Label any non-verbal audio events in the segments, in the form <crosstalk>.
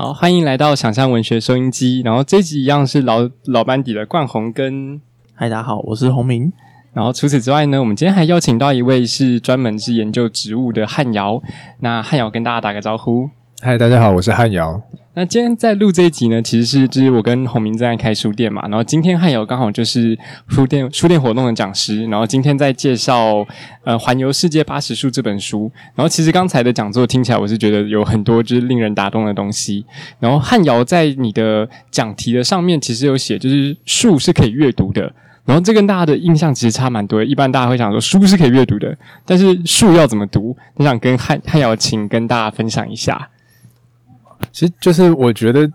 好，欢迎来到想象文学收音机。然后这集一样是老老班底的冠宏跟，嗨，大家好，我是洪明。然后除此之外呢，我们今天还邀请到一位是专门是研究植物的汉瑶。那汉瑶跟大家打个招呼。嗨，大家好，我是汉瑶。那今天在录这一集呢，其实是就是我跟洪明正在开书店嘛，然后今天汉瑶刚好就是书店书店活动的讲师，然后今天在介绍呃《环游世界八十树》这本书。然后其实刚才的讲座听起来，我是觉得有很多就是令人打动的东西。然后汉瑶在你的讲题的上面其实有写，就是树是可以阅读的。然后这跟大家的印象其实差蛮多。一般大家会想说书是可以阅读的，但是树要怎么读？我想跟汉汉瑶请跟大家分享一下。其实就是我觉得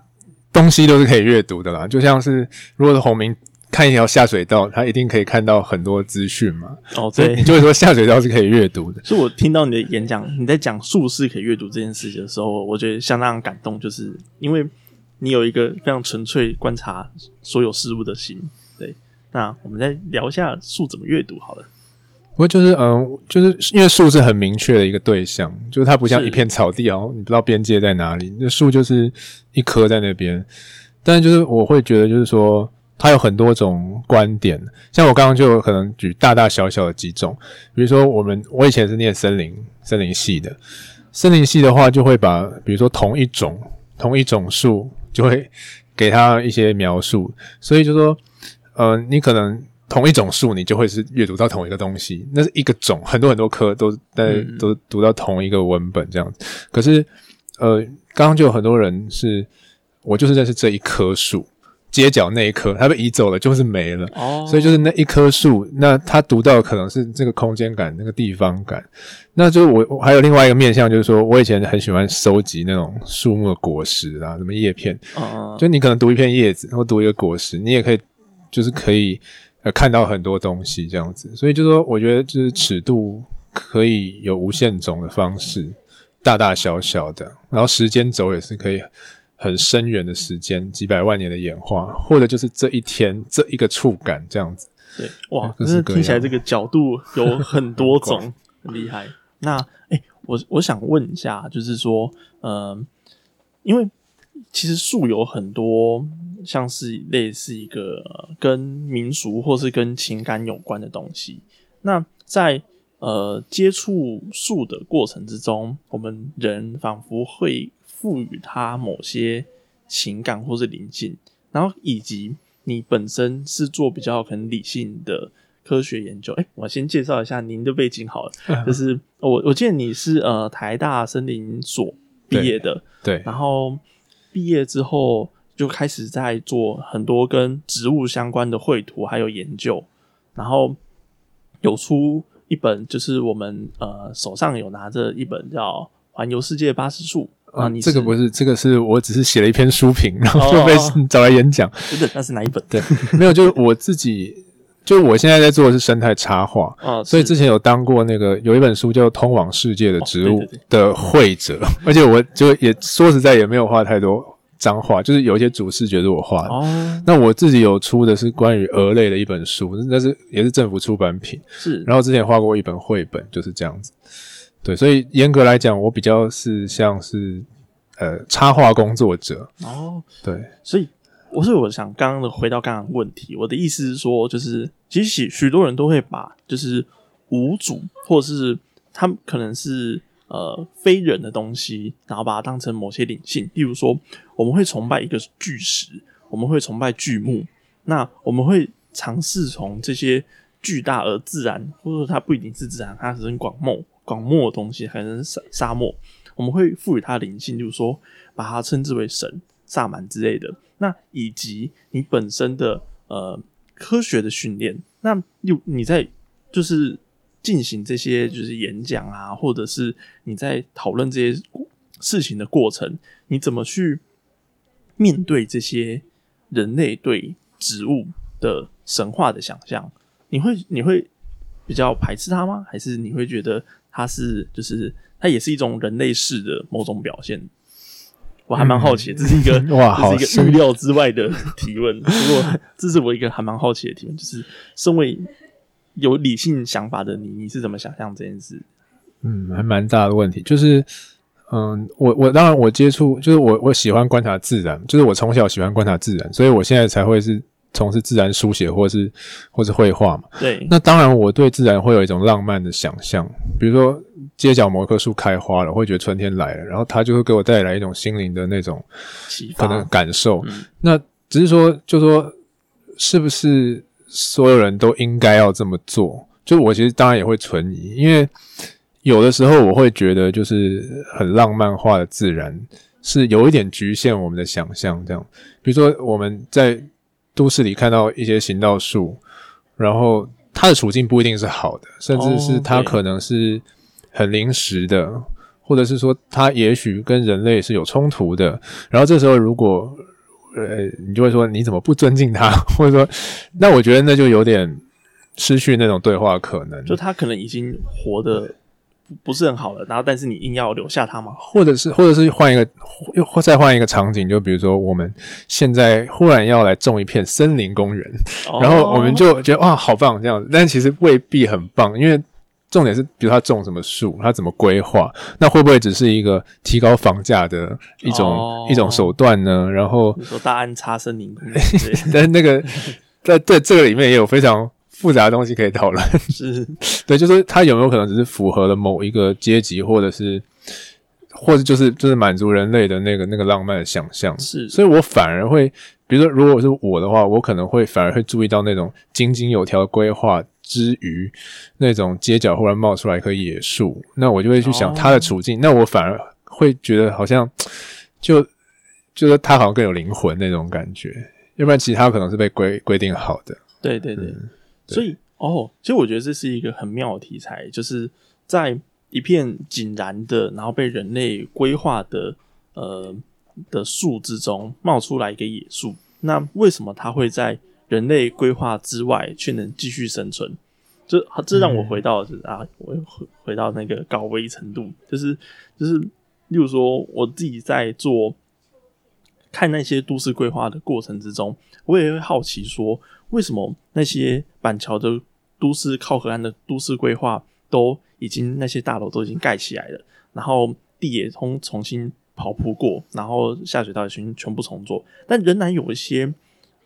东西都是可以阅读的啦，就像是如果是洪明看一条下水道，他一定可以看到很多资讯嘛。哦，对，你就会说下水道是可以阅读的。所以我听到你的演讲，你在讲术士可以阅读这件事情的时候，我觉得相当感动，就是因为你有一个非常纯粹观察所有事物的心。对，那我们再聊一下树怎么阅读好了。不过就是嗯，就是因为树是很明确的一个对象，就是它不像一片草地哦，你不知道边界在哪里。那树就是一棵在那边，但是就是我会觉得就是说，它有很多种观点。像我刚刚就有可能举大大小小的几种，比如说我们我以前是念森林森林系的，森林系的话就会把比如说同一种同一种树就会给它一些描述，所以就说呃，你可能。同一种树，你就会是阅读到同一个东西，那是一个种，很多很多棵都在都读到同一个文本这样子。可是，呃，刚刚就有很多人是，我就是认识这一棵树，街角那一棵，它被移走了，就是没了。哦，所以就是那一棵树，那他读到可能是这个空间感、那个地方感。那就是我还有另外一个面向，就是说我以前很喜欢收集那种树木的果实啊，什么叶片。哦，就你可能读一片叶子，或读一个果实，你也可以，就是可以。看到很多东西这样子，所以就说，我觉得就是尺度可以有无限种的方式，大大小小的，然后时间轴也是可以很深远的时间，几百万年的演化，或者就是这一天这一个触感这样子。对，哇，可是听起来这个角度有很多种，<laughs> 很厉害。那，哎，我我想问一下，就是说，嗯，因为其实树有很多。像是类似一个跟民俗或是跟情感有关的东西。那在呃接触树的过程之中，我们人仿佛会赋予它某些情感或是灵性。然后以及你本身是做比较很理性的科学研究。哎，我先介绍一下您的背景好了，<laughs> 就是我我记得你是呃台大森林所毕业的，对，然后毕业之后。就开始在做很多跟植物相关的绘图，还有研究，然后有出一本，就是我们呃手上有拿着一本叫《环游世界八十树》啊。你这个不是，这个是我只是写了一篇书评，然后就被 <laughs> 找来演讲。真的，那是哪一本？对，没有，就是我自己，就是我现在在做的是生态插画啊，所以之前有当过那个有一本书叫《通往世界的植物》的会者，而且我就也说实在也没有画太多。脏话就是有一些主视觉是我画的，哦那我自己有出的是关于鹅类的一本书，那是也是政府出版品。是，然后之前画过一本绘本，就是这样子。对，所以严格来讲，我比较是像是呃插画工作者。哦，对，所以我是我想刚刚的回到刚刚问题，我的意思是说，就是其实许许多人都会把就是无主或者是他们可能是。呃，非人的东西，然后把它当成某些灵性，例如说，我们会崇拜一个巨石，我们会崇拜巨木，那我们会尝试从这些巨大而自然，或者说它不一定是自然，它是很广漠、广漠的东西，可能是沙沙漠，我们会赋予它灵性，就是说，把它称之为神、萨满之类的。那以及你本身的呃科学的训练，那又你在就是。进行这些就是演讲啊，或者是你在讨论这些事情的过程，你怎么去面对这些人类对植物的神话的想象？你会你会比较排斥它吗？还是你会觉得它是就是它也是一种人类式的某种表现？我还蛮好奇，这是一个哇，这是一个预料之外的提问。不过这是我一个还蛮好奇的提问，就是身为。有理性想法的你，你是怎么想象这件事？嗯，还蛮大的问题，就是嗯，我我当然我接触就是我我喜欢观察自然，就是我从小喜欢观察自然，所以我现在才会是从事自然书写或是或是绘画嘛。对，那当然我对自然会有一种浪漫的想象，比如说街角某棵树开花了，我会觉得春天来了，然后它就会给我带来一种心灵的那种启可能发。感受。嗯那只是说，就说是不是所有人都应该要这么做？就我其实当然也会存疑，因为有的时候我会觉得，就是很浪漫化的自然是有一点局限我们的想象。这样，比如说我们在都市里看到一些行道树，然后它的处境不一定是好的，甚至是它可能是很临时的，或者是说它也许跟人类是有冲突的。然后这时候如果呃，你就会说你怎么不尊敬他，<laughs> 或者说，那我觉得那就有点失去那种对话可能，就他可能已经活得不不是很好了，然后但是你硬要留下他吗？或者是或者是换一个，又或再换一个场景，就比如说我们现在忽然要来种一片森林公园，然后我们就觉得哇好棒这样子，但其实未必很棒，因为重点是比如他种什么树，他怎么规划，那会不会只是一个提高房价的一种、哦一种手段呢？然后你说大安插森林 <laughs> 但是那个在在这个里面也有非常复杂的东西可以讨论。是 <laughs> 对，就是它有没有可能只是符合了某一个阶级，或者是，或者就是就是满足人类的那个那个浪漫的想象。是所以我反而会，比如说，如果是我的话，我可能会反而会注意到那种井井有条的规划之余，那种街角忽然冒出来一棵野树，那我就会去想它的处境，那我反而会觉得好像就就是它好像更有灵魂那种感觉，要不然其他可能是被规规定好的。对对对，嗯所以哦，其实我觉得这是一个很妙的题材，就是在一片井然的，然后被人类规划的呃的树之中冒出来一个野树，那为什么它会在人类规划之外却能继续生存？这这让我回到是、啊，我回回到那个高危程度，就是就是，例如说我自己在做看那些都市规划的过程之中，我也会好奇说，为什么那些板桥的都市靠河岸的都市规划都已经那些大楼都已经盖起来了，然后地也通重新刨铺过，然后下水道也全全部重做，但仍然有一些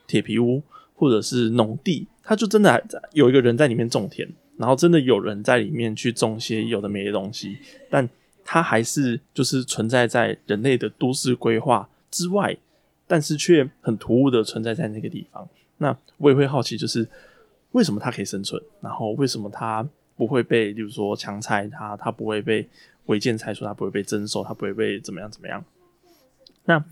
铁皮屋或者是农地，它就真的还在有一个人在里面种田，然后真的有人在里面去种些有的没的东西，但它还是就是存在在人类的都市规划之外，但是却很突兀的存在在那个地方。那我也会好奇，就是为什么它可以生存，然后为什么它不会被，例如说强拆它，它不会被违建拆除，它不会被征收，它不会被怎么样怎么样。那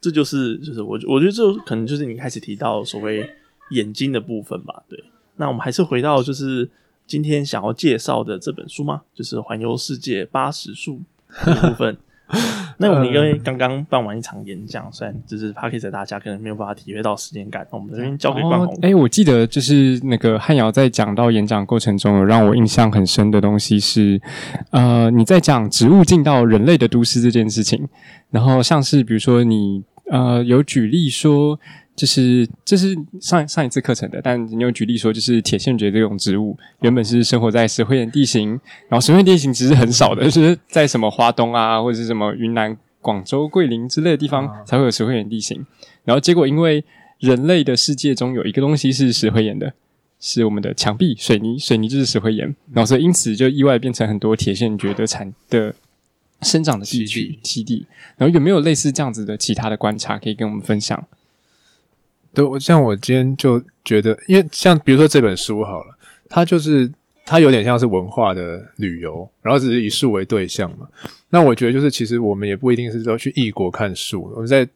这就是就是我我觉得这可能就是你开始提到所谓眼睛的部分吧。对，那我们还是回到就是今天想要介绍的这本书嘛，就是《环游世界八十树》这个部分。<laughs> 那我们因为刚刚办完一场演讲，虽然就是 p a r k e 大家可能没有办法体会到时间感，那我们这边交给冠宏。哦哎、我记得就是那个汉瑶在讲到演讲过程中，有让我印象很深的东西是，呃，你在讲植物进到人类的都市这件事情，然后像是比如说你呃有举例说。就是这是上上一次课程的，但你有举例说，就是铁线蕨这种植物原本是生活在石灰岩地形，然后石灰岩地形其实很少的，就是在什么花东啊，或者是什么云南、广州、桂林之类的地方才会有石灰岩地形。然后结果因为人类的世界中有一个东西是石灰岩的，是我们的墙壁水泥，水泥就是石灰岩，然后所以因此就意外变成很多铁线蕨的产的生长的地区基地。然后有没有类似这样子的其他的观察可以跟我们分享？对，像我今天就觉得，因为像比如说这本书好了，它就是它有点像是文化的旅游，然后只是以树为对象嘛。那我觉得就是其实我们也不一定是说去异国看树，我们在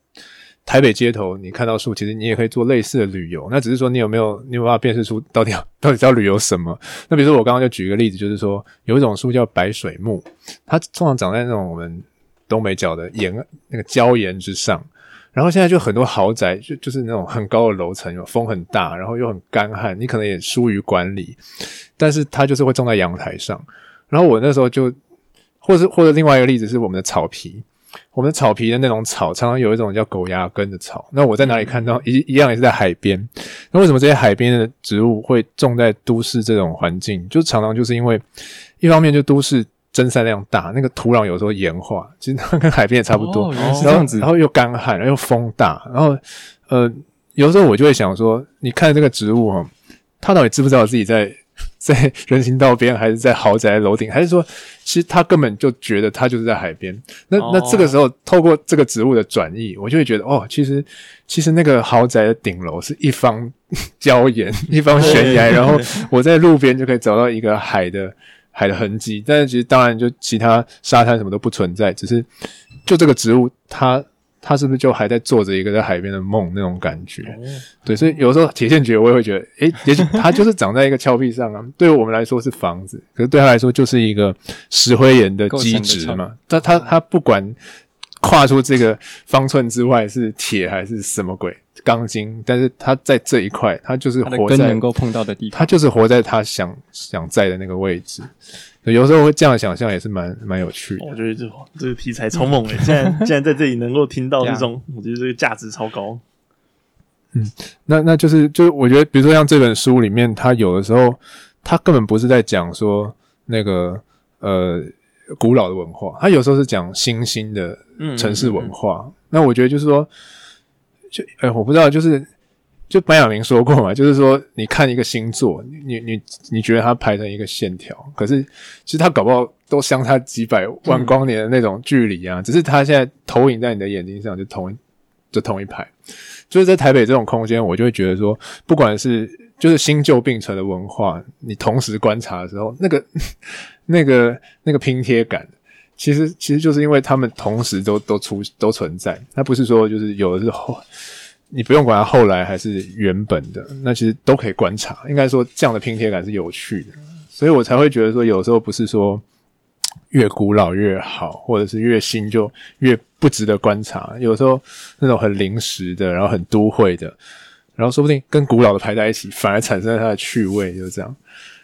台北街头你看到树，其实你也可以做类似的旅游。那只是说你有没有你有没有办法辨识出到底到底是要旅游什么？那比如说我刚刚就举一个例子，就是说有一种树叫白水木，它通常长在那种我们东北角的岩那个礁岩之上。然后现在就很多豪宅，就就是那种很高的楼层，有风很大，然后又很干旱，你可能也疏于管理，但是它就是会种在阳台上。然后我那时候就，或者或者另外一个例子是我们的草皮，我们的草皮的那种草，常常有一种叫狗牙根的草。那我在哪里看到一一样也是在海边。那为什么这些海边的植物会种在都市这种环境？就常常就是因为一方面就都市蒸散量大，那个土壤有时候盐化，其实它跟海边也差不多。这样子然后又干旱，然后又风大，然后呃，有时候我就会想说，你看这个植物哈，它到底知不知道自己在 <laughs> 在人行道边，还是在豪宅楼顶，还是说，其实它根本就觉得它就是在海边？那哦那这个时候，透过这个植物的转移，我就会觉得，哦，其实其实那个豪宅的顶楼是一方 <laughs> 礁岩，一方悬崖，然后 <laughs> 我在路边就可以找到一个海的海的痕迹，但是其实当然就其他沙滩什么都不存在，只是就这个植物它。它是不是就还在做着一个在海边的梦那种感觉？对，所以有时候铁线蕨我也会觉得，诶，也许 <laughs> 它就是长在一个峭壁上啊。对于我们来说是房子，可是对他来说就是一个石灰岩的基质嘛。但它它不管跨出这个方寸之外是铁还是什么鬼钢筋，但是他在这一块，他就是活在能够碰到的地方。他就是活在他想想在的那个位置。有时候会这样想象，也是蛮蛮有趣的。我觉得这这个题材超猛诶！现在现在在这里能够听到这种，我觉得这个价值超高。嗯那那就是就是我觉得，比如说像这本书里面，它有的时候它根本不是在讲说那个呃古老的文化，它有时候是讲新兴的嗯城市文化。那我觉得就是说，就哎、我不知道，就是就白晓明说过嘛，就是说你看一个星座，你你你觉得它排成一个线条，可是其实它搞不好都相差几百万光年的那种距离啊，只是它现在投影在你的眼睛上，就同一就同一排。就是在台北这种空间，我就会觉得说，不管是就是新旧并存的文化，你同时观察的时候，那个 <laughs> 那个那个拼贴感，其实其实就是因为他们同时都都出都存在，那不是说就是有的时候，你不用管它后来还是原本的，那其实都可以观察。应该说这样的拼贴感是有趣的，所以我才会觉得说，有时候不是说越古老越好，或者是越新就越不值得观察。有时候那种很临时的，然后很都会的，然后说不定跟古老的排在一起，反而产生了它的趣味，就是这样。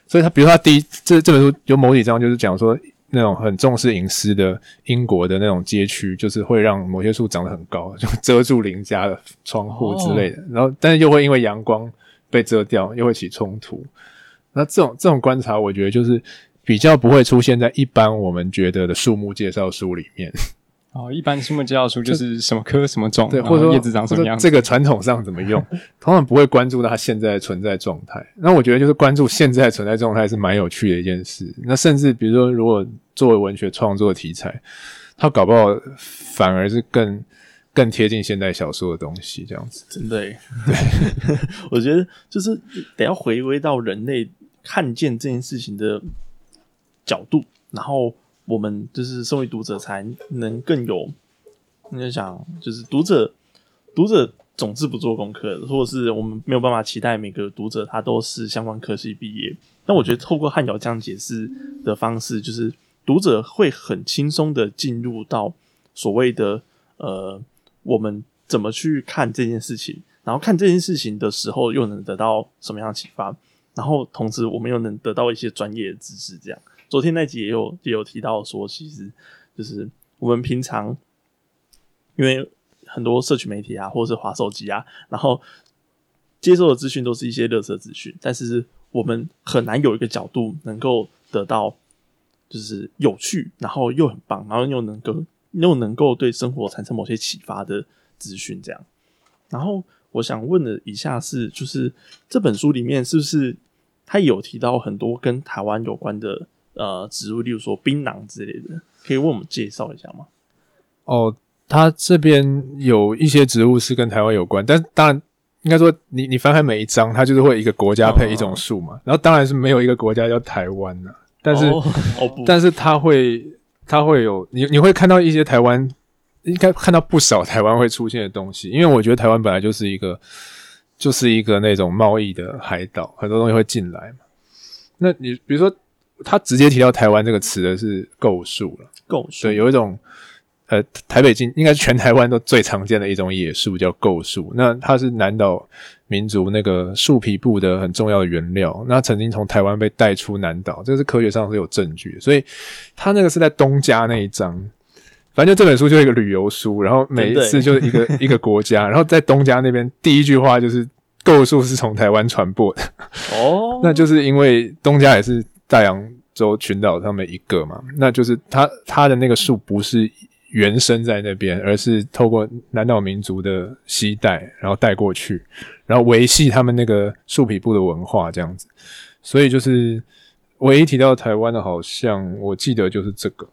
所以他比如说他第一这这本书有某几章就是讲说那种很重视隐私的英国的那种街区，就是会让某些树长得很高，<laughs> 就遮住邻家的窗户之类的，然后但是又会因为阳光被遮掉，又会起冲突。那这种这种观察，我觉得就是比较不会出现在一般我们觉得的树木介绍书里面，哦，一般树木介绍书就是什么科什么种，对，或者说叶子长什么样这个传统上怎么用，<laughs> 通常不会关注到它现在的存在状态。那我觉得就是关注现在的存在状态是蛮有趣的一件事。那甚至比如说，如果作为文学创作题材，它搞不好反而是更更贴近现代小说的东西，这样子。真的对，<laughs> 我觉得就是得要回归到人类看见这件事情的角度，然后我们就是身为读者才能更有，应该讲就是读者读者总是不做功课，或者是我们没有办法期待每个读者他都是相关科系毕业。但我觉得透过汉瑶这样解释的方式，就是读者会很轻松的进入到所谓的呃，我们怎么去看这件事情，然后看这件事情的时候又能得到什么样的启发，然后同时我们又能得到一些专业的知识。这样，昨天那集也有也有提到说，其实就是我们平常因为很多社群媒体啊，或者是滑手机啊，然后接受的资讯都是一些垃圾资讯，但是我们很难有一个角度能够得到就是有趣，然后又很棒，然后又能够又能够对生活产生某些启发的资讯，这样。然后我想问的以下是，就是这本书里面是不是他有提到很多跟台湾有关的呃植物，例如说槟榔之类的，可以为我们介绍一下吗？哦，它这边有一些植物是跟台湾有关，但当然应该说你你翻开每一章，它就是会一个国家配一种树嘛，然后当然是没有一个国家叫台湾呐、但是、哦哦，但是它会它会有你你会看到一些台湾，应该看到不少台湾会出现的东西，因为我觉得台湾本来就是一个就是一个那种贸易的海岛，很多东西会进来嘛。那你比如说，他直接提到台湾这个词的是构树了。构树对，有一种呃，台北近应该是全台湾都最常见的一种野树，叫构树。那它是南岛民族那个树皮布的很重要的原料。那曾经从台湾被带出南岛，这个是科学上是有证据。所以他那个是在东家那一章。反正就这本书就是一个旅游书，然后每一次就是一个 <laughs> 一个国家，然后在东家那边第一句话就是构树是从台湾传播的。哦，<laughs> 那就是因为东家也是大洋洲群岛上面一个嘛，那就是它它的那个树不是原生在那边，而是透过南岛民族的西带，然后带过去，然后维系他们那个树皮部的文化这样子。所以就是唯一提到台湾的，好像我记得就是这个。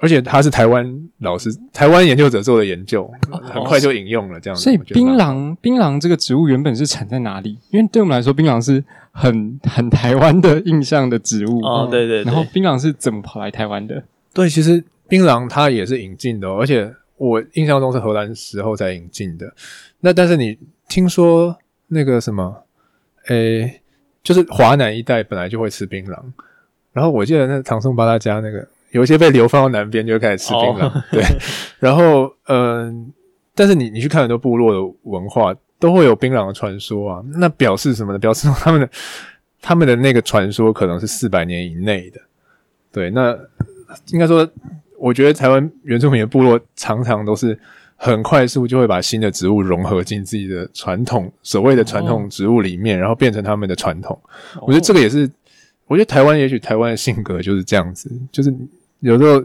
而且他是台湾老师、台湾研究者做的研究，很快就引用了这样。所以槟榔，槟榔这个植物原本是产在哪里？因为对我们来说，槟榔是很很台湾的印象的植物。哦，对对。然后槟榔是怎么跑来台湾的？对，其实槟榔它也是引进的，而且我印象中是荷兰时候才引进的。那但是你听说那个什么，诶，就是华南一带本来就会吃槟榔，然后我记得那唐宋八大家那个。有一些被流放到南边，就开始吃槟榔。<laughs> 对，然后嗯，但是你你去看很多部落的文化，都会有槟榔的传说啊。那表示什么呢？表示他们的他们的那个传说可能是四百年以内的。对，那应该说，我觉得台湾原住民的部落常常都是很快速就会把新的植物融合进自己的传统所谓的传统植物里面，然后变成他们的传统。我觉得这个也是，我觉得台湾也许台湾的性格就是这样子，就是。有时候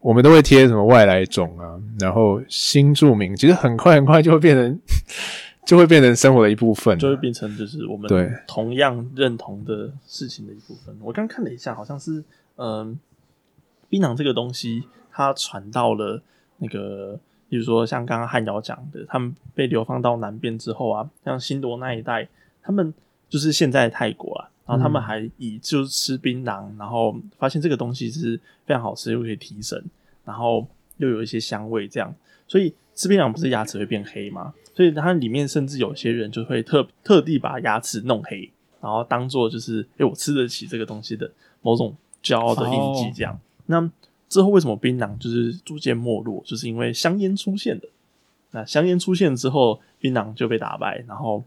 我们都会贴什么外来种啊，然后新住民，其实很快很快就会变成，<laughs> 就会变成生活的一部分，就会变成就是我们对同样认同的事情的一部分。我刚看了一下，好像是嗯，槟榔这个东西，它传到了那个，比如说像刚刚汉瑶讲的，他们被流放到南边之后啊，像新罗那一带，他们就是现在泰国啊。然后他们还以就是吃槟榔，然后发现这个东西是非常好吃，又可以提神，然后又有一些香味，这样。所以吃槟榔不是牙齿会变黑吗？所以它里面甚至有些人就会特特地把牙齿弄黑，然后当做就是哎我吃得起这个东西的某种骄傲的印记，这样。那之后为什么槟榔就是逐渐没落？就是因为香烟出现的。那香烟出现之后，槟榔就被打败，然后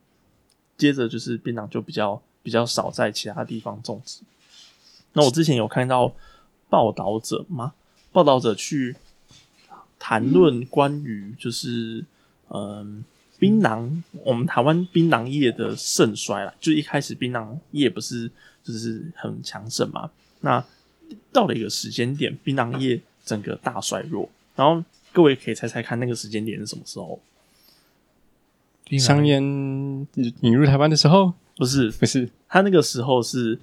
接着就是槟榔就比较。比较少在其他地方种植。那我之前有看到报道者吗？报道者去谈论关于就是嗯槟榔，我们台湾槟榔业的盛衰了。就一开始槟榔业不是就是很强盛嘛？那到了一个时间点，槟榔业整个大衰弱。然后各位可以猜猜看，那个时间点是什么时候？香烟引入台湾的时候。不是。不是，他那个时候是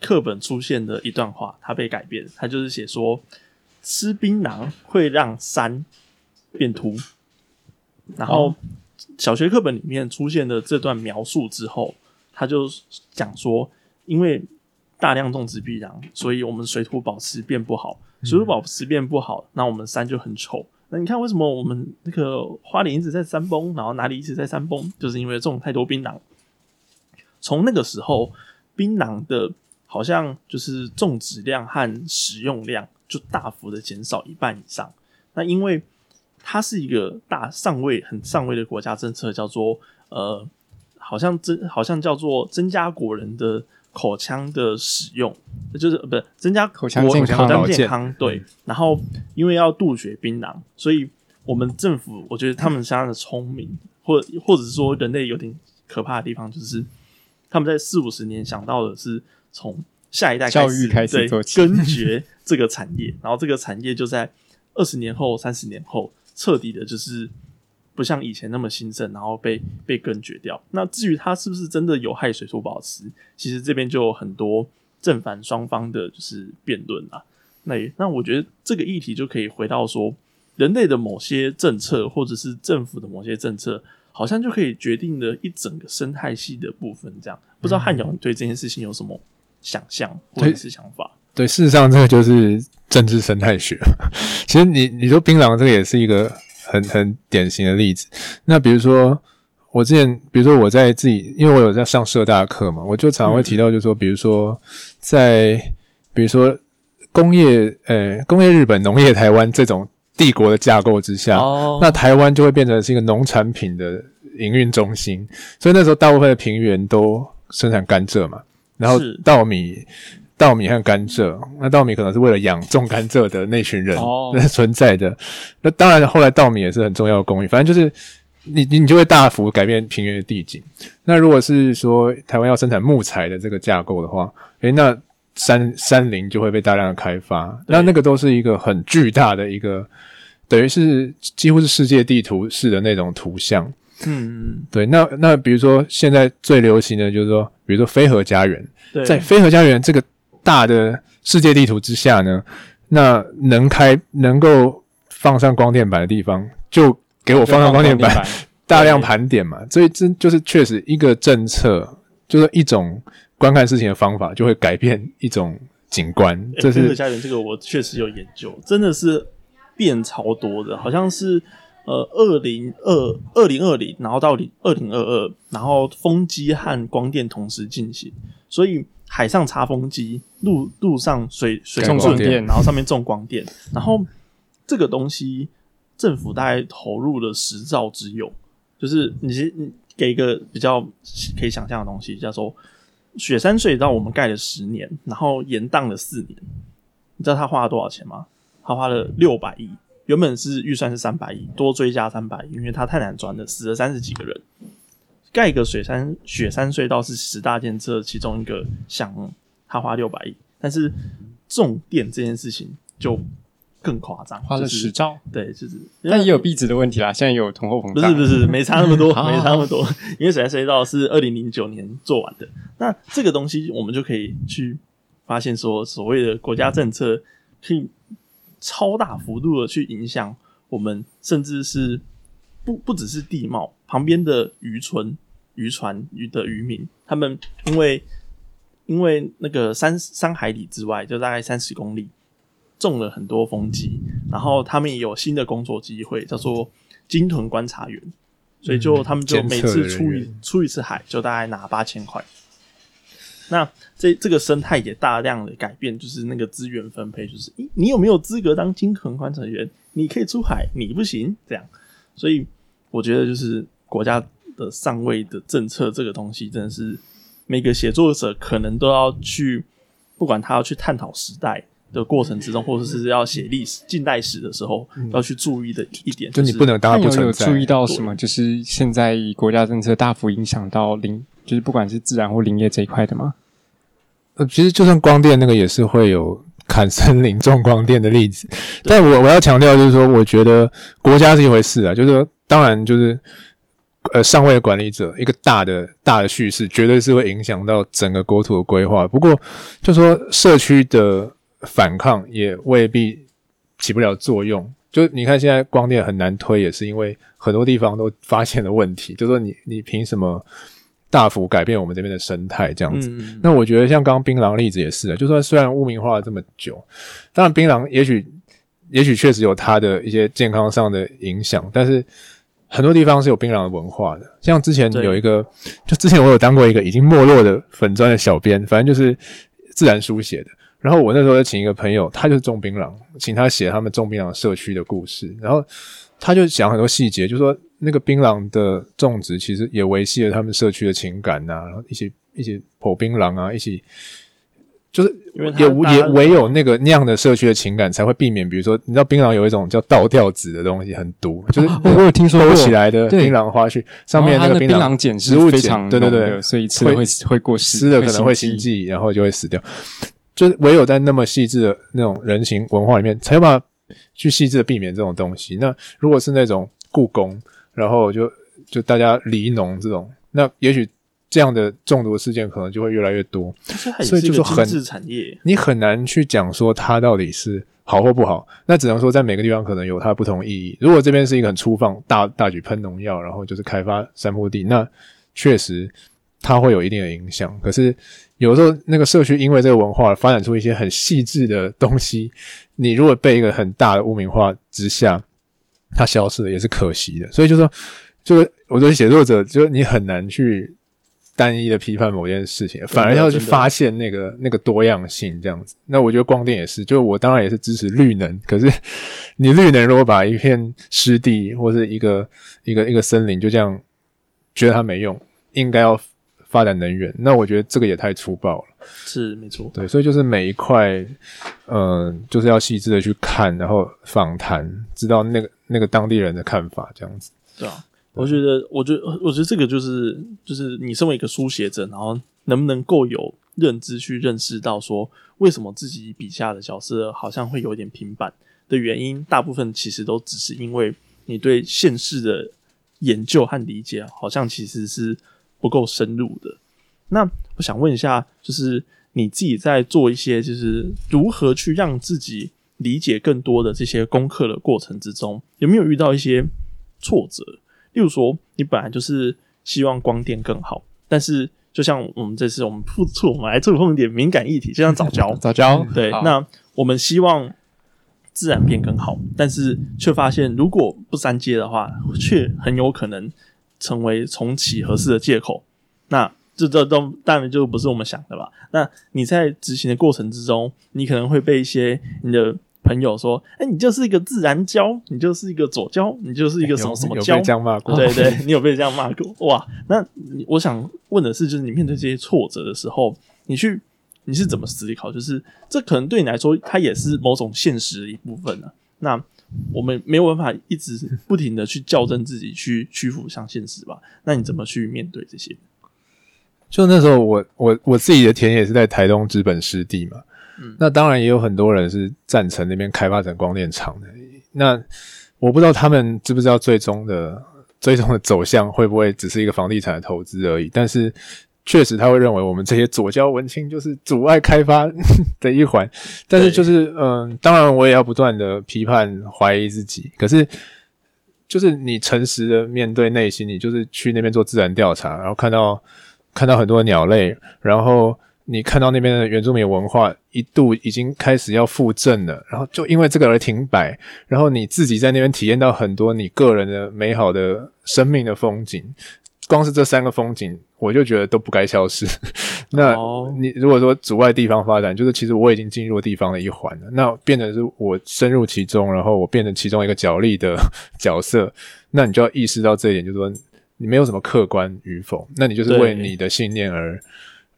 课本出现的一段话，他被改变，他就是写说吃槟榔会让山变秃，然后小学课本里面出现的这段描述之后，他就讲说，因为大量种植槟榔，所以我们水土保持变不好，水土保持变不好，那我们山就很丑。那你看为什么我们那个花莲一直在山崩，然后哪里一直在山崩，就是因为种太多槟榔。从那个时候，槟榔的好像就是种植量和使用量就大幅的减少一半以上。那因为它是一个大上位很上位的国家政策，叫做呃，好像增好像叫做增加国人的口腔的使用，就是不是增加口腔健康口腔健康对。然后因为要杜绝槟榔，所以我们政府我觉得他们相当的聪明，或或者是说人类有点可怕的地方就是。他们在四五十年想到的是从下一代教育开始做根绝这个产业，然后这个产业就在二十年后、三十年后彻底的，就是不像以前那么兴盛，然后被被根绝掉。那至于它是不是真的有害水土保持，其实这边就有很多正反双方的，就是辩论啊。那那我觉得这个议题就可以回到说，人类的某些政策，或者是政府的某些政策。好像就可以决定了一整个生态系的部分，这样不知道汉瑶对这件事情有什么想象或者是想法？对，事实上这个就是政治生态学。<laughs> 其实你你说槟榔这个也是一个很很典型的例子。那比如说我之前，比如说我在自己，因为我有在上社大课嘛，我就常常会提到，就是说，比如说在比如说工业呃工业日本、农业台湾这种。帝国的架构之下，那台湾就会变成是一个农产品的营运中心，所以那时候大部分的平原都生产甘蔗嘛，然后稻米、稻米和甘蔗，那稻米可能是为了养种甘蔗的那群人 <laughs> 存在的。那当然，后来稻米也是很重要的工艺，反正就是你你就会大幅改变平原的地景。那如果是说台湾要生产木材的这个架构的话，诶，那山山林就会被大量的开发，那那个都是一个很巨大的一个，等于是几乎是世界地图式的那种图像。嗯，对，那那比如说现在最流行的就是说，比如说飞鹤家园，在飞鹤家园这个大的世界地图之下呢，那能开能够放上光电板的地方，就给我放上光电板，<laughs> 大量盘点嘛。所以这就是确实一个政策，就是一种观看事情的方法，就会改变一种景观。这是家园这个我确实有研究，真的是变超多的，好像是。呃，二零二二零二零，然后到零二零二二，然后风机和光电同时进行，所以海上插风机，路路上水水种光电，然后上面种光电，然后这个东西政府大概投入了十兆之用，就是你你给一个比较可以想象的东西，叫做雪山隧道，我们盖了十年，然后延宕了四年，你知道他花了多少钱吗？他花了六百亿。原本是预算是三百亿，多追加三百亿，因为他太难钻了，死了三十几个人。盖个雪山雪山隧道是十大建设其中一个项目，他花六百亿，但是重电这件事情就更夸张，花了十兆。对，就是，但也有壁纸的问题啦，现在有通货膨胀，不是不是，没差那么多，<laughs> 没差那么多，因为水下隧道是二零零九年做完的。那这个东西我们就可以去发现说，所谓的国家政策可以。超大幅度的去影响我们，甚至是不不只是地貌旁边的渔村、渔船、渔的渔民，他们因为因为那个三三海里之外，就大概三十公里，种了很多风机，然后他们也有新的工作机会，叫做鲸豚观察员，所以就他们就每次出一出一次海，就大概拿八千块。那这这个生态也大量的改变，就是那个资源分配，就是你你有没有资格当金屯观察员？你可以出海，你不行，这样。所以我觉得，就是国家的上位的政策这个东西，真的是每个写作者可能都要去，不管他要去探讨时代的过程之中，或者是要写历史近代史的时候，要去注意的一点，就你不能当不存在。注意到什么？就是现在国家政策大幅影响到林。就是不管是自然或林业这一块的吗？呃，其实就算光电那个也是会有砍森林种光电的例子。但我我要强调就是说，我觉得国家是一回事啊，就是说，当然就是呃上位的管理者一个大的大的叙事，绝对是会影响到整个国土的规划。不过就说社区的反抗也未必起不了作用。就你看现在光电很难推，也是因为很多地方都发现了问题。<laughs> 就说你你凭什么？大幅改变我们这边的生态，这样子。那我觉得像刚刚槟榔例子也是的，就算虽然污名化了这么久，当然槟榔也许也许确实有它的一些健康上的影响，但是很多地方是有槟榔的文化的。像之前有一个，就之前我有当过一个已经没落的粉砖的小编，反正就是自然书写的。然后我那时候就请一个朋友，他就是种槟榔，请他写他们种槟榔社区的故事，然后他就讲很多细节，就说。那个槟榔的种植其实也维系了他们社区的情感呐，然后一起一起剖槟榔啊，一起就是也也唯有那个那样的社区的情感才会避免，比如说你知道槟榔有一种叫倒吊子的东西很毒，<laughs> 就是我有听说过起来的槟榔花絮上面那个槟榔碱植物非常对对对，所以吃了会会过吃的可能会心悸，然后就会死掉。就是唯有在那么细致的那种人情文化里面，才有办法去细致的避免这种东西。那如果是那种故宫。然后就就大家离农这种，那也许这样的中毒事件可能就会越来越多，所以就说很产业，你很难去讲说它到底是好或不好，那只能说在每个地方可能有它不同意义。如果这边是一个很粗放、大大举喷农药，然后就是开发山坡地，那确实它会有一定的影响。可是有时候那个社区因为这个文化发展出一些很细致的东西，你如果被一个很大的污名化之下。它消失了也是可惜的，所以就说，就是我觉得写作者就你很难去单一的批判某件事情，反而要去发现那个那个多样性这样子。那我觉得光电也是，就我当然也是支持绿能，可是你绿能如果把一片湿地或是一个一个一个森林就这样觉得它没用，应该要。发展能源，那我觉得这个也太粗暴了。是没错，对，所以就是每一块，嗯，就是要细致的去看，然后访谈，知道那个那个当地人的看法，这样子。对啊，我觉得，我觉得，我觉得这个就是，就是你身为一个书写者，然后能不能够有认知去认识到说，为什么自己笔下的角色好像会有点平板的原因，大部分其实都只是因为你对现世的研究和理解，好像其实是不够深入的。那我想问一下，就是你自己在做一些，就是如何去让自己理解更多的这些功课的过程之中，有没有遇到一些挫折？例如说，你本来就是希望光电更好，但是就像我们这次我们触触我们来触碰一点敏感议题，就像早教，<laughs> 早教 <laughs> 对，那我们希望自然变更好，但是却发现如果不三接的话，却很有可能成为重启合适的借口。那这这都当然就不是我们想的吧？那你在执行的过程之中，你可能会被一些你的朋友说：“哎、你就是一个自然胶，你就是一个左胶，你就是一个什么什么胶有被。这样骂过？对对，<laughs> 你有被这样骂过哇？那我想问的是，就是你面对这些挫折的时候，你去你是怎么思考？就是这可能对你来说，它也是某种现实的一部分呢、那我们没有办法一直不停的去校正自己，去屈服向现实吧？那你怎么去面对这些？就那时候我我我自己的田野是在台东资本湿地嘛，嗯那当然也有很多人是赞成那边开发成光电厂的。那我不知道他们知不知道最终的最终的走向会不会只是一个房地产的投资而已，但是确实他会认为我们这些左交文青就是阻碍开发 <laughs> 的一环。但是就是嗯、当然我也要不断的批判怀疑自己，可是。就是你诚实的面对内心，你就是去那边做自然调查，然后看到看到很多鸟类，然后你看到那边的原住民文化一度已经开始要复振了，然后就因为这个而停摆，然后你自己在那边体验到很多你个人的美好的生命的风景，光是这三个风景，我就觉得都不该消失。<laughs> 那哦你如果说阻碍地方发展，就是其实我已经进入地方的一环了，那变成是我深入其中，然后我变成其中一个角力的 <laughs> 角色，那你就要意识到这一点，就是说你没有什么客观与否，那你就是为你的信念而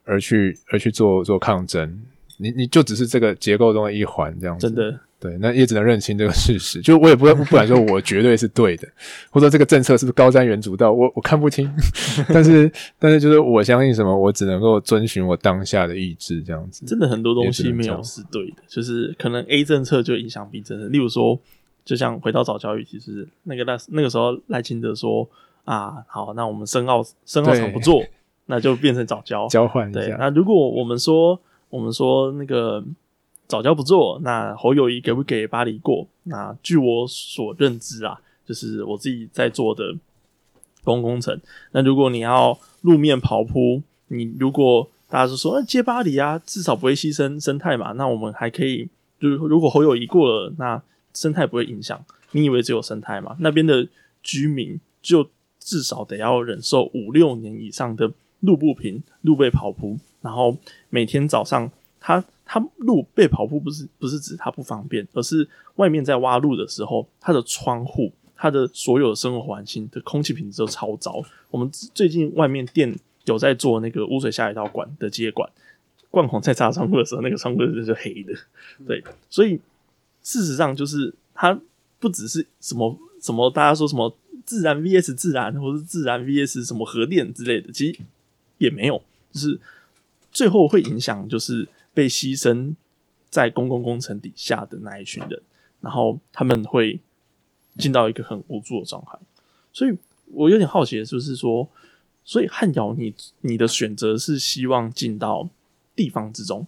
而去而去做做抗争，你你就只是这个结构中的一环，这样子。真的，对，那也只能认清这个事实。就我也不不敢说我绝对是对的，或者说这个政策是不是高瞻远瞩到我我看不清。<laughs> 但是但是就是我相信什么，我只能够遵循我当下的意志这样子。真的很多东西没有是对的，就是可能 A 政策就影响 B 政策。例如说，就像回到早教育，其实那个那那个时候赖清德说啊，好，那我们深奥深奥场不做，那就变成早教。交换一对，下，那如果我们说我们说那个早教不做，那侯友谊给不给巴黎过？那据我所认知啊，就是我自己在做的公共工程。那如果你要路面刨铺，你如果大家就说，那、接巴黎啊，至少不会牺牲生态嘛，那我们还可以，就是如果侯友谊过了，那生态不会影响。你以为只有生态嘛？那边的居民就至少得要忍受五六年以上的路不平、路被刨铺，然后每天早上他他路被跑步不是不是指他不方便，而是外面在挖路的时候，他的窗户、他的所有的生活环境的空气品质都超糟。我们最近外面店有在做那个污水下水道管的接管，灌孔在擦窗户的时候，那个窗户就是黑的。<laughs> 对，所以事实上就是它不只是什么什么大家说什么自然 VS 自然，或是自然 VS 什么核电之类的，其实也没有，就是最后会影响就是被牺牲在公共工程底下的那一群人，然后他们会进到一个很无助的状态。所以我有点好奇的就是说，所以汉瑶你你的选择是希望进到地方之中，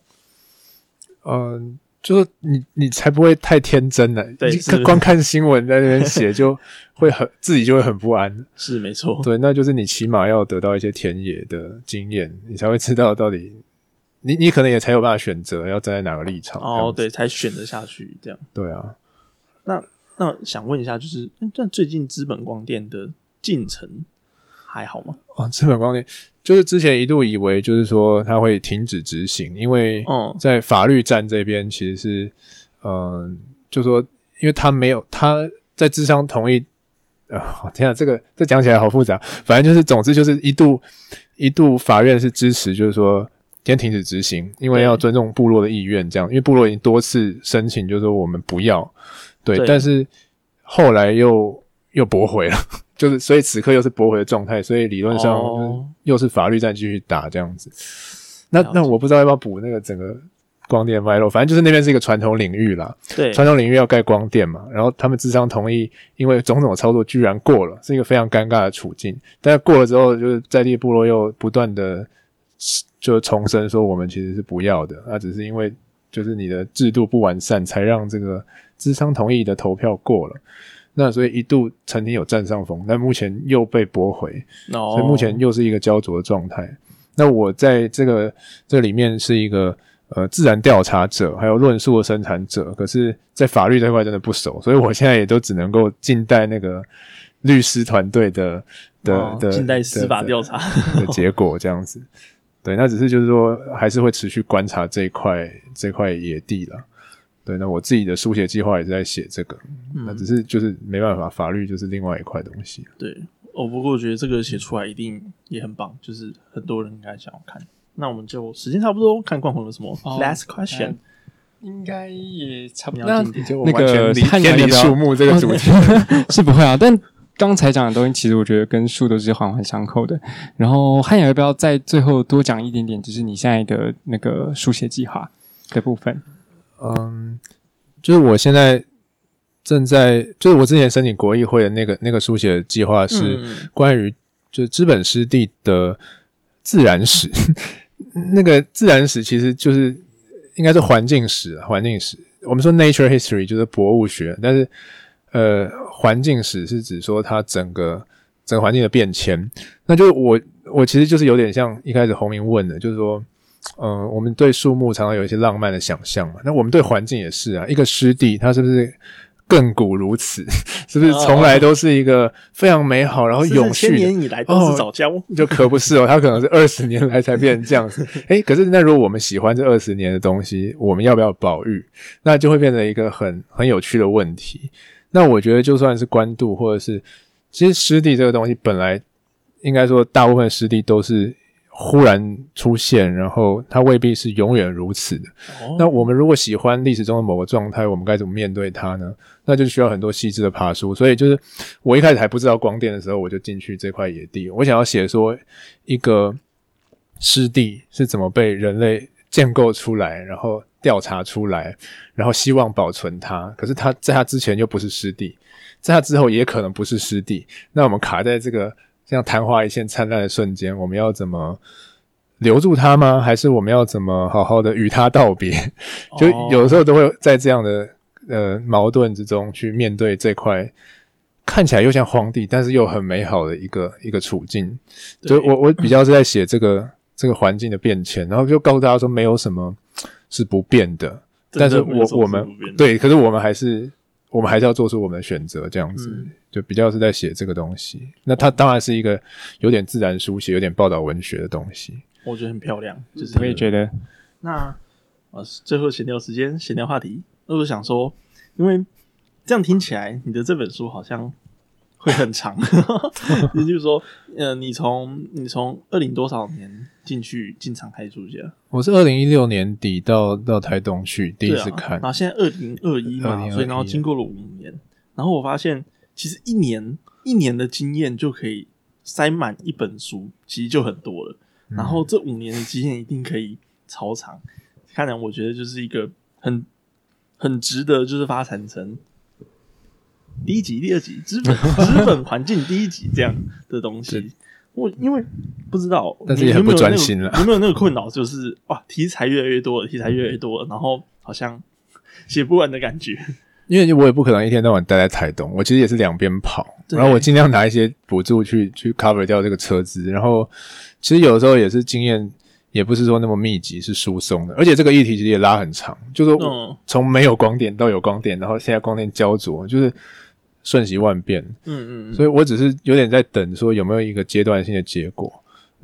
嗯、就是你你才不会太天真了，你对是光看新闻在那边写就会很 <laughs> 自己就会很不安。是没错，对，那就是你起码要得到一些田野的经验，你才会知道到底你你可能也才有办法选择要站在哪个立场。哦，子对，才选择下去这样。对啊，那那想问一下，就是那最近资本光电的进程还好吗？哦，资本光电就是之前一度以为就是说它会停止执行，因为嗯在法律战这边其实是，嗯、就说因为他没有他在智商同意，啊、天啊，这个这讲起来好复杂，反正就是总之就是一度一度法院是支持，就是说先停止执行，因为要尊重部落的意愿，这样，因为部落已经多次申请，就是说我们不要，对，对但是后来又又驳回了。<laughs> 就是，所以此刻又是驳回的状态，所以理论上哦又是法律战继续打这样子。那那我不知道要不要补那个整个光电脉络，反正就是那边是一个传统领域啦，对，传统领域要盖光电嘛，然后他们智商同意，因为种种操作居然过了，是一个非常尴尬的处境。但是过了之后，就是在地部落又不断的就重申说，我们其实是不要的，那只是因为就是你的制度不完善，才让这个智商同意的投票过了。那所以一度曾经有占上风，但目前又被驳回，哦，所以目前又是一个焦灼的状态。那我在这个这里面是一个呃自然调查者，还有论述的生产者，可是，在法律这块真的不熟，所以我现在也都只能够静待那个律师团队的的哦的近代司法的调查，的结果这样子。对，那只是就是说，还是会持续观察这一块这块野地了。对，那我自己的书写计划也是在写这个，嗯那只是就是没办法，法律就是另外一块东西。对，哦，不过我觉得这个写出来一定也很棒，就是很多人应该想要看。那我们就时间差不多，看冠宏有什么、哦 last question，、应该也差不多。那个汉偏离阳要不要树木这个主题，<laughs> 是不会啊，但刚才讲的东西，其实我觉得跟树都是环环相扣的。然后汉雅要不要在最后多讲一点点，就是你现在的那个书写计划的部分？嗯，就是我现在正在，就是我之前申请国议会的那个那个书写计划是嗯关于就是资本湿地的自然史。<laughs> 那个自然史其实就是应该是环境史，啊环境史。我们说 nature history 就是博物学，但是呃，环境史是指说它整个整个环境的变迁。那就是我我其实就是有点像一开始洪明问的，就是说。嗯，我们对树木常常有一些浪漫的想象嘛，那我们对环境也是啊。一个湿地，它是不是亘古如此？<laughs> 是不是从来都是一个非常美好，然后是永续的？千年以来都是早教，就可不是哦，它可能是二十年来才变成这样子。<laughs> 诶，可是那如果我们喜欢这二十年的东西，我们要不要保育？那就会变成一个很很有趣的问题。那我觉得就算是官渡，或者是其实湿地这个东西，本来应该说大部分湿地都是忽然出现，然后它未必是永远如此的。哦那我们如果喜欢历史中的某个状态，我们该怎么面对它呢？那就需要很多细致的爬书。所以就是我一开始还不知道光电的时候，我就进去这块野地，我想要写说一个湿地是怎么被人类建构出来，然后调查出来，然后希望保存它。可是它在它之前又不是湿地，在它之后也可能不是湿地。那我们卡在这个像昙花一现灿烂的瞬间，我们要怎么？留住它吗？还是我们要怎么好好的与它道别？就有的时候都会在这样的呃矛盾之中去面对这块看起来又像荒地，但是又很美好的一个一个处境。就对我我比较是在写这个这个环境的变迁，然后就告诉大家说没有什么是不变的，但是我我们对，可是我们还是我们还是要做出我们的选择，这样子。嗯就比较是在写这个东西，那它当然是一个有点自然书写、有点报道文学的东西。我觉得很漂亮，就是我也觉得，那呃，最后闲聊时间，闲聊话题，那我想说，因为这样听起来，你的这本书好像会很长，也就是说，呃，你从你从二零多少年进去进场开书写，我是二零一六年底到到台东去第一次看，然后现在二零二一嘛，所以然后经过了五年，然后我发现其实一年一年的经验就可以塞满一本书，其实就很多了。嗯。然后这五年的经验一定可以超长，看来我觉得就是一个很很值得，就是发展成第一集、第二集 <laughs> 资本资本环境第一集这样的东西。我因为不知道，但是也很不专心了有没有那个困扰？就是哇，题材越来越多了，题材越来越多了，然后好像写不完的感觉。因为我也不可能一天到晚待在台东，我其实也是两边跑，然后我尽量拿一些补助去去 cover 掉这个车资，然后其实有的时候也是经验也不是说那么密集，是疏松的，而且这个议题其实也拉很长，就是从没有光点到有光点，然后现在光点焦灼，就是瞬息万变，嗯嗯，所以我只是有点在等说有没有一个阶段性的结果。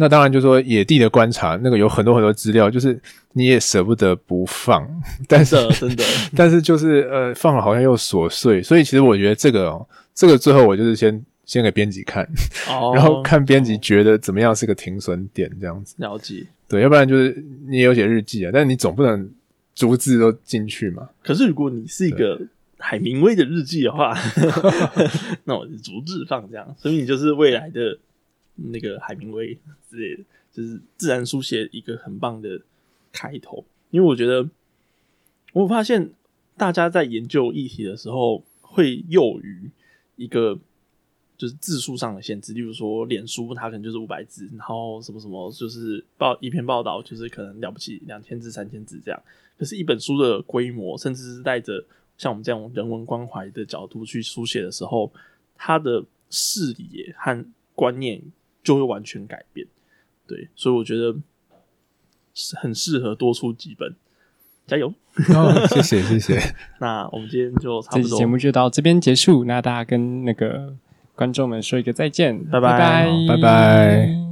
那当然就说野地的观察，那个有很多很多资料，就是你也舍不得不放，<laughs> 但是真的，<laughs> 但是就是呃放了好像又琐碎，所以其实我觉得这个哦，这个最后我就是先先给编辑看，哦 <laughs> 然后看编辑觉得怎么样是个停损点这样子，了解。对，要不然就是你也有写日记啊，但是你总不能逐字都进去嘛，可是如果你是一个海明威的日记的话，<laughs> 那我就逐字放这样，所以你就是未来的那个海明威之类的，就是自然书写一个很棒的开头。因为我觉得，我发现大家在研究议题的时候，会囿于一个就是字数上的限制，例如说脸书它可能就是五百字，然后什么什么就是报一篇报道就是可能了不起两千字、三千字这样。可是，一本书的规模，甚至是带着像我们这样人文关怀的角度去书写的时候，他的视野和观念就会完全改变。对，所以我觉得是很适合多出几本，加油！哦，谢谢谢谢。那我们今天就差不多节目就到这边结束，那大家跟那个观众们说一个再见，拜拜拜拜